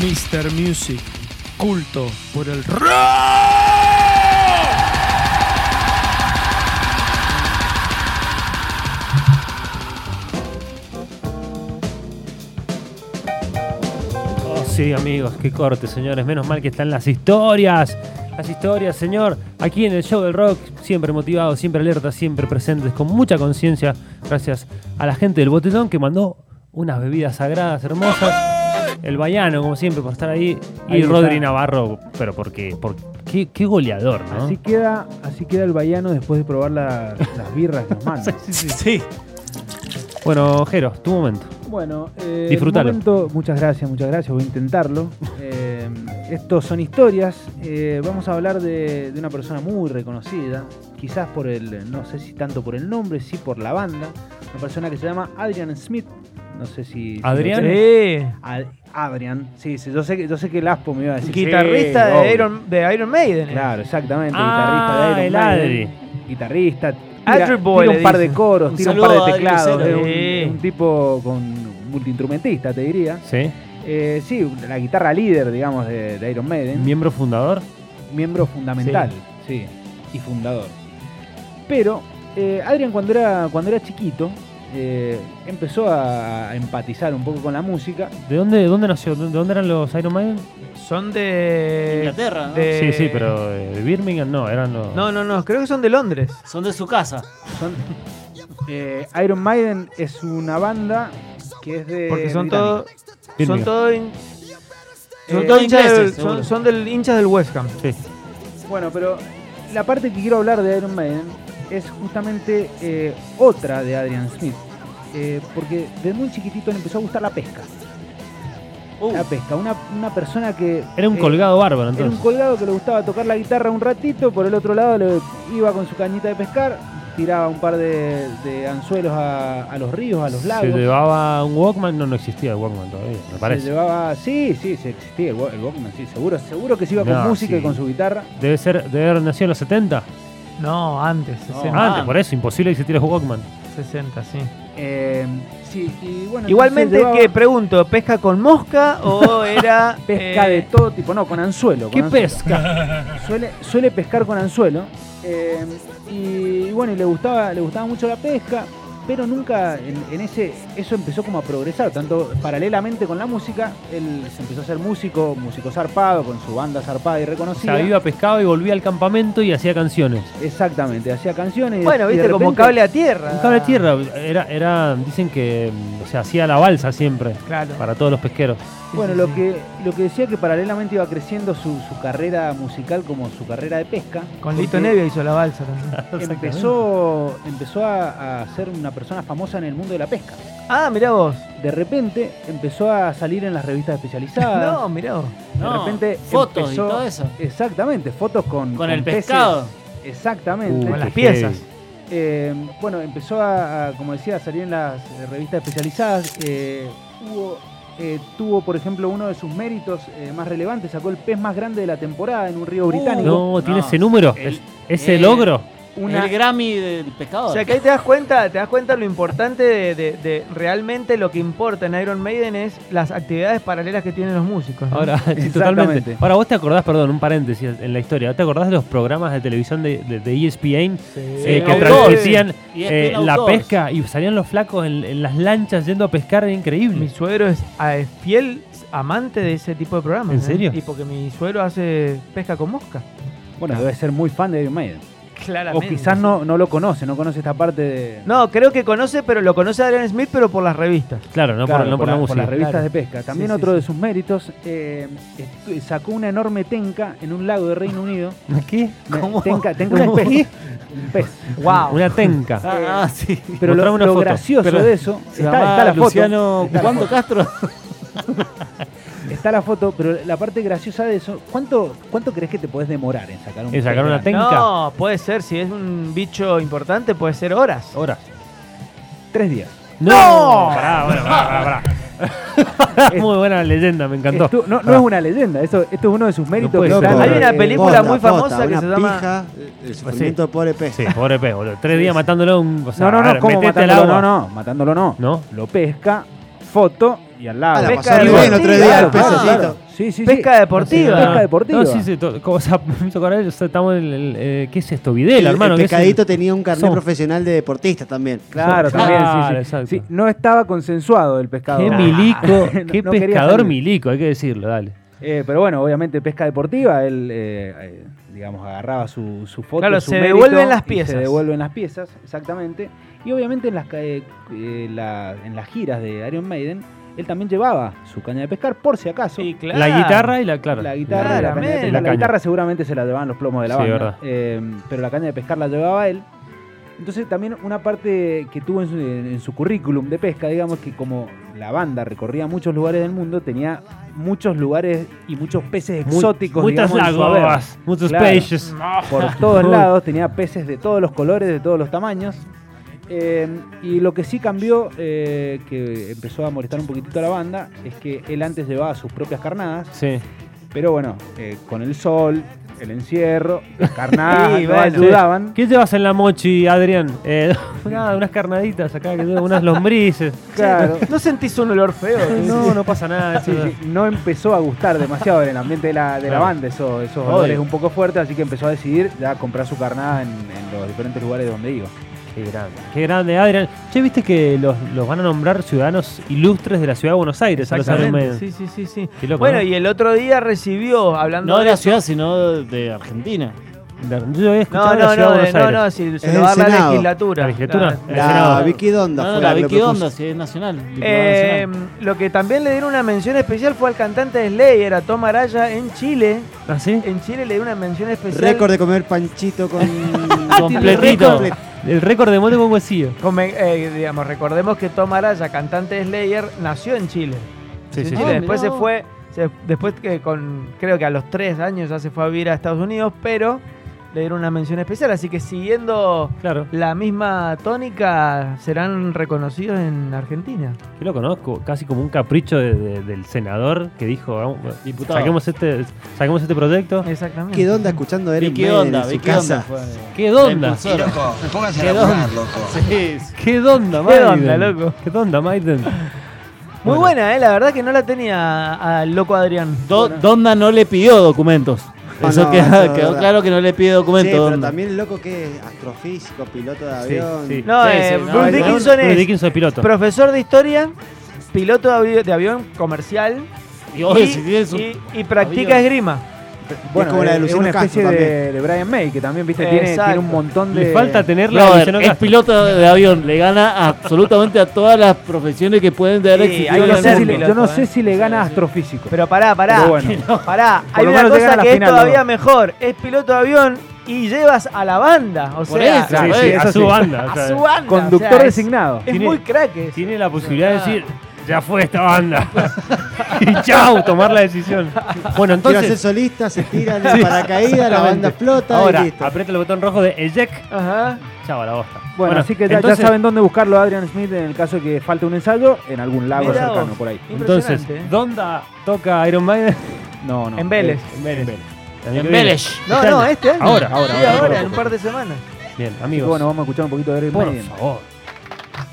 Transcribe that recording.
Mr. Music, culto por el rock. Oh, sí, amigos, qué corte, señores. Menos mal que están las historias. Las historias, señor. Aquí en el show del rock, siempre motivados, siempre alertas, siempre presentes, con mucha conciencia. Gracias a la gente del botellón que mandó unas bebidas sagradas, hermosas. El Bayano, como siempre, por estar ahí. Y Rodri está. Navarro, pero porque, porque qué, qué goleador, ¿no? Así queda, así queda el Bayano después de probar la- las birras que nos mandan. Sí. Bueno, Jero, tu momento. Bueno, eh, Disfrútalo. momento- muchas gracias, muchas gracias, voy a intentarlo. Eh, estos son historias. eh, vamos a hablar de, de una persona muy reconocida, quizás por el, no sé si tanto por el nombre, sí por la banda. Una persona que se llama Adrian Smith. No sé si. si lo ¿Adrián? Sí. Ad- sí, sí, yo sé que yo sé que el Aspo me iba a decir. Guitarrista sí, de. Iron, de Iron Maiden. Claro, exactamente, Ah, guitarrista de Iron el Maiden. Adri. Guitarrista. Adri Tira, Boy tira un par de coros, Un tira un par de teclados. Es un, Sí. tipo con multiinstrumentista, te diría. Sí. Eh, sí, la guitarra líder, digamos, de, de Iron Maiden. Miembro fundador. miembro fundamental, sí. y fundador. Pero eh, Adrian cuando era, cuando era chiquito eh, empezó a, empatizar un poco con la música. ¿De dónde, de dónde nació? ¿De dónde eran los Iron Maiden? Son de. Inglaterra, ¿no? de- Sí, sí, pero eh, de Birmingham no, eran los. No, no, no, creo que son de Londres. Son de su casa. Son, eh, Iron Maiden es una banda que es de... Porque son todos. Son todos. in- Son eh, todos hinchas ingleses, del- son, son del hinchas del West Ham. Sí. Bueno, pero la parte que quiero hablar de Iron Maiden es justamente eh, otra de Adrian Smith. Eh, porque desde muy chiquitito le empezó a gustar la pesca. Uh, La pesca, una, una persona que... Era un eh, colgado bárbaro, Era un entonces. colgado que le gustaba tocar la guitarra un ratito, por el otro lado le iba con su cañita de pescar, tiraba un par de, de anzuelos a, a los ríos, a los Se lagos. llevaba un Walkman, no, no existía el Walkman todavía, me Se parece. llevaba, sí, sí, sí existía el, Wa- el Walkman, sí, seguro, seguro que se iba con música sí. y con su guitarra. Debe ser, debe haber nacido en los 70. No, antes, 60. Ah. Antes, por eso, imposible que existiera el Walkman. 60, sí. Eh, sí, y bueno, Igualmente, entonces llevaba que pregunto, ¿pesca con mosca o era. pesca eh, de todo tipo, no, con anzuelo. ¿Qué con anzuelo. pesca? Suele, suele pescar con anzuelo. eh, y bueno, y le gustaba, le gustaba mucho la pesca, pero nunca en, en ese. Eso empezó como a progresar, tanto paralelamente con la música. Él se empezó a ser músico, músico zarpado, con su banda zarpada y O reconocida. sea, iba, pescado y volvía al campamento y hacía canciones. Exactamente, hacía canciones. Bueno, viste, como repente- cable a tierra. Un cable a tierra, era, era, dicen que, o sea, hacía la balsa siempre, Claro. para todos los pesqueros. Bueno, sí, lo sí. que, lo que decía que paralelamente iba creciendo su, su carrera musical como su carrera de pesca. Con Lito Nevia hizo la balsa también. Empezó, empezó a, a ser una persona famosa en el mundo de la pesca. Ah, mirá vos. De repente empezó a salir en las revistas especializadas. No, mirá vos. de no, repente fotos empezó- y todo eso. Exactamente, fotos con, Con el peces. pescado. Exactamente. Uh, Con las piezas. Eh, bueno, empezó a, a, como decía, a salir en las eh, revistas especializadas. eh, hubo, eh, tuvo, por ejemplo, uno de sus méritos eh, más relevantes, sacó el pez más grande de la temporada en un río británico. No, tiene No, ese número, el- es- ese eh, logro. Una, El Grammy del pescador. O sea que ahí te das cuenta, te das cuenta lo importante de, de- de realmente lo que importa en Iron Maiden es las actividades paralelas que tienen los músicos. ¿no? Ahora, sí, totalmente. Ahora, vos te acordás, perdón, un paréntesis en la historia, ¿te acordás de los programas de televisión de, de- de ESPN eh, que transmitían eh, ESPN la pesca y salían los flacos en, en las lanchas yendo a pescar? Era increíble. Mi suegro es eh, fiel amante de ese tipo de programas. ¿En ¿eh? serio? Y porque mi suegro hace pesca con mosca. bueno, debe ser muy fan de Iron Maiden. O quizás no, no lo conoce, no conoce esta parte de. No, creo que conoce, pero lo conoce Adrian Smith, pero por las revistas. Claro, no Claro, por, no por la, música. las revistas Claro. de pesca. También Sí, otro sí. de sus méritos, eh, sacó una enorme tenca en un lago de Reino Unido. ¿Qué? ¿Cómo? Tenca, tenca un pez. Un pez. ¡Wow! Una tenca. Ah, ah, sí. Pero lo, Mostrame una lo foto. gracioso Pero de eso, Se está, está la foto. Luciano Está la ¿Cuánto foto. Castro? Está la foto, pero la parte graciosa de eso, ¿cuánto, cuánto crees que te podés demorar en sacar un En sacar una tenca. No, puede ser, si es un bicho importante, puede ser horas. Horas. Tres días. ¡No! Pará, bueno, pará, pará, pará. Muy buena leyenda, me encantó. Estu- no, no es una leyenda, eso, esto es uno de sus méritos. puede que Hay una eh, película muy Posta, famosa posta, que una se llama- pija, el sufrimiento del pobre pez. Sí, pobre pez, boludo. Tres días matándolo un. O sea, No, no, no, ver, ¿cómo metete al matándolo? No, no, matándolo no. ¿No? Lo pesca, foto y al lado. Ah, la Pesca pasó de bien los tres días el pececito. sí, Sí, sí, Pesca sí. deportiva. Pesca deportiva. No, sí, sí. como, hizo acordar, o sea, estamos en el. eh, ¿Qué es esto? Videla, el, hermano. el ¿qué es pescadito tenía un carnet profesional de deportista también. Claro, Claro, también, sí, sí. exacto. Sí, no estaba consensuado el pescado. Qué milico, No- qué no pescador milico, hay que decirlo, dale. Eh, pero bueno, obviamente pesca deportiva, él, eh, eh, digamos, agarraba su, su foto. Claro, su se devuelven las piezas. Se devuelven las piezas, exactamente. Y obviamente en las, eh, la- en las giras de Iron Maiden, él también llevaba su caña de pescar, por si acaso. Sí, claro. La guitarra y la, claro. La guitarra, y la, caña de pescar. La guitarra seguramente se la llevaban los plomos de la Sí, banda. verdad. eh, pero la caña de pescar la llevaba él. Entonces también una parte que tuvo en su, en su currículum de pesca, digamos que como la banda recorría muchos lugares del mundo, tenía muchos lugares y muchos peces Muy- exóticos, Muchas lagoas, muchos Claro. peixes. Por todos lados, tenía peces de todos los colores, de todos los tamaños. Eh, y lo que sí cambió, eh, que empezó a molestar un poquitito a la banda, es que él antes llevaba sus propias carnadas, Sí. pero bueno, eh, con el sol, el encierro, las carnadas Sí, no bueno. ayudaban. ¿Qué llevas en la mochi, Adrián? Eh, nada, unas carnaditas acá, que unas lombrices. Claro. ¿No sentís un olor feo? No, no pasa nada. Sí, eso- sí, no empezó a gustar demasiado en el ambiente de la, de la Claro. banda, eso, esos Obvio. olores un poco fuertes, así que empezó a decidir ya comprar su carnada en, en los diferentes lugares donde iba. Qué grande. Qué grande, Adrián. Che, viste que los, los van a nombrar ciudadanos ilustres de la ciudad de Buenos Aires. a los Iron Exactamente. Maiden. Sí, sí, sí, sí. Qué loco, bueno, ¿no? y el otro día recibió, hablando No de de la eso- ciudad, sino de Argentina. Yo había escuchado No, de la no, ciudad no, de Buenos no, Aires. no, si se lo va a la legislatura. ¿La legislatura? La. Vicky Donda No, no, la Vicky. Donda, si es nacional. Eh, nacional. lo que también le dieron una mención especial fue al cantante de Slayer, a Tom Araya, en Chile. ¿Ah, sí? En Chile le dio una mención especial. Récord de comer panchito con. Completito. El récord de mote con huesillo. Come- eh, digamos, recordemos que Tom Araya, cantante de Slayer, nació en Chile. Sí, sí, Chile. sí. Ah, Después mirá. se fue, se- después que con, creo que a los tres años ya se fue a vivir a Estados Unidos, pero le dieron una mención especial. Así que siguiendo Claro. la misma tónica, serán reconocidos en Argentina. Yo lo conozco, casi como un capricho de- de- del senador que dijo, vamos, Diputado. saquemos este, saquemos este proyecto. Exactamente. ¿Qué onda escuchando a Iron Vicky Maiden Donda, en su casa? fue. ¿Qué la onda? impulsora. pónganse ¿Qué onda? Sí, sí. ¿Qué onda, ¿Qué Maiden? onda, loco? ¿Qué onda, Maiden? Muy Bueno. buena, eh, la verdad que no la tenía al loco Adrián. Do- Donda no le pidió documentos. Eso no, queda- quedó verdad. claro que no le pide Sí, documentos. pero también el loco que es astrofísico, piloto de avión. sí. No, Sí, eh, sí, no, Bruce no, Dickinson Bruce es Dickinson es piloto. profesor de historia, piloto de, avi- de avión comercial Y, oye, y, si tiene su- y- y practica avión. esgrima. Bueno, como la de es Luciano una especie Castro de, de Brian May, que también, viste, tiene, tiene un montón de... Le falta tener la Brother, Luciano es Castro. piloto de avión, le gana absolutamente a todas las profesiones que pueden dar Sí, existido hay Yo no, sé si le, yo no eh. sé si le gana astrofísico. Pero pará, pará. Pero bueno. Pará, hay una cosa a que es final, todavía ¿no? mejor. Es piloto de avión y llevas a la banda. O Por sea, eso, Sí, por sí, eso. a su sí. banda. a su banda. Conductor o sea, es- designado. Es, Tiene- muy crack. ese. Tiene la posibilidad de decir, ya fue esta banda. y chau, tomar la decisión. Bueno, Quiero ser entonces, solista, se tira de paracaídas, la banda explota ahora y listo. aprieta el botón rojo de eject. Ajá. Chau, a la bosta. Bueno, así que ya, saben dónde buscarlo a Adrian Smith en el caso de que falte un ensayo en algún lago Mirá cercano vos. por ahí. Entonces, Impresionante, ¿eh? ¿dónde toca Iron Maiden? No, no. En Vélez. En Vélez. En. Vélez. No, no, este año. Ahora, ahora, Sí, ahora, ahora, ahora. en un par de semanas. Bien, amigos. bueno, vamos a escuchar un poquito de Iron por Maiden. favor.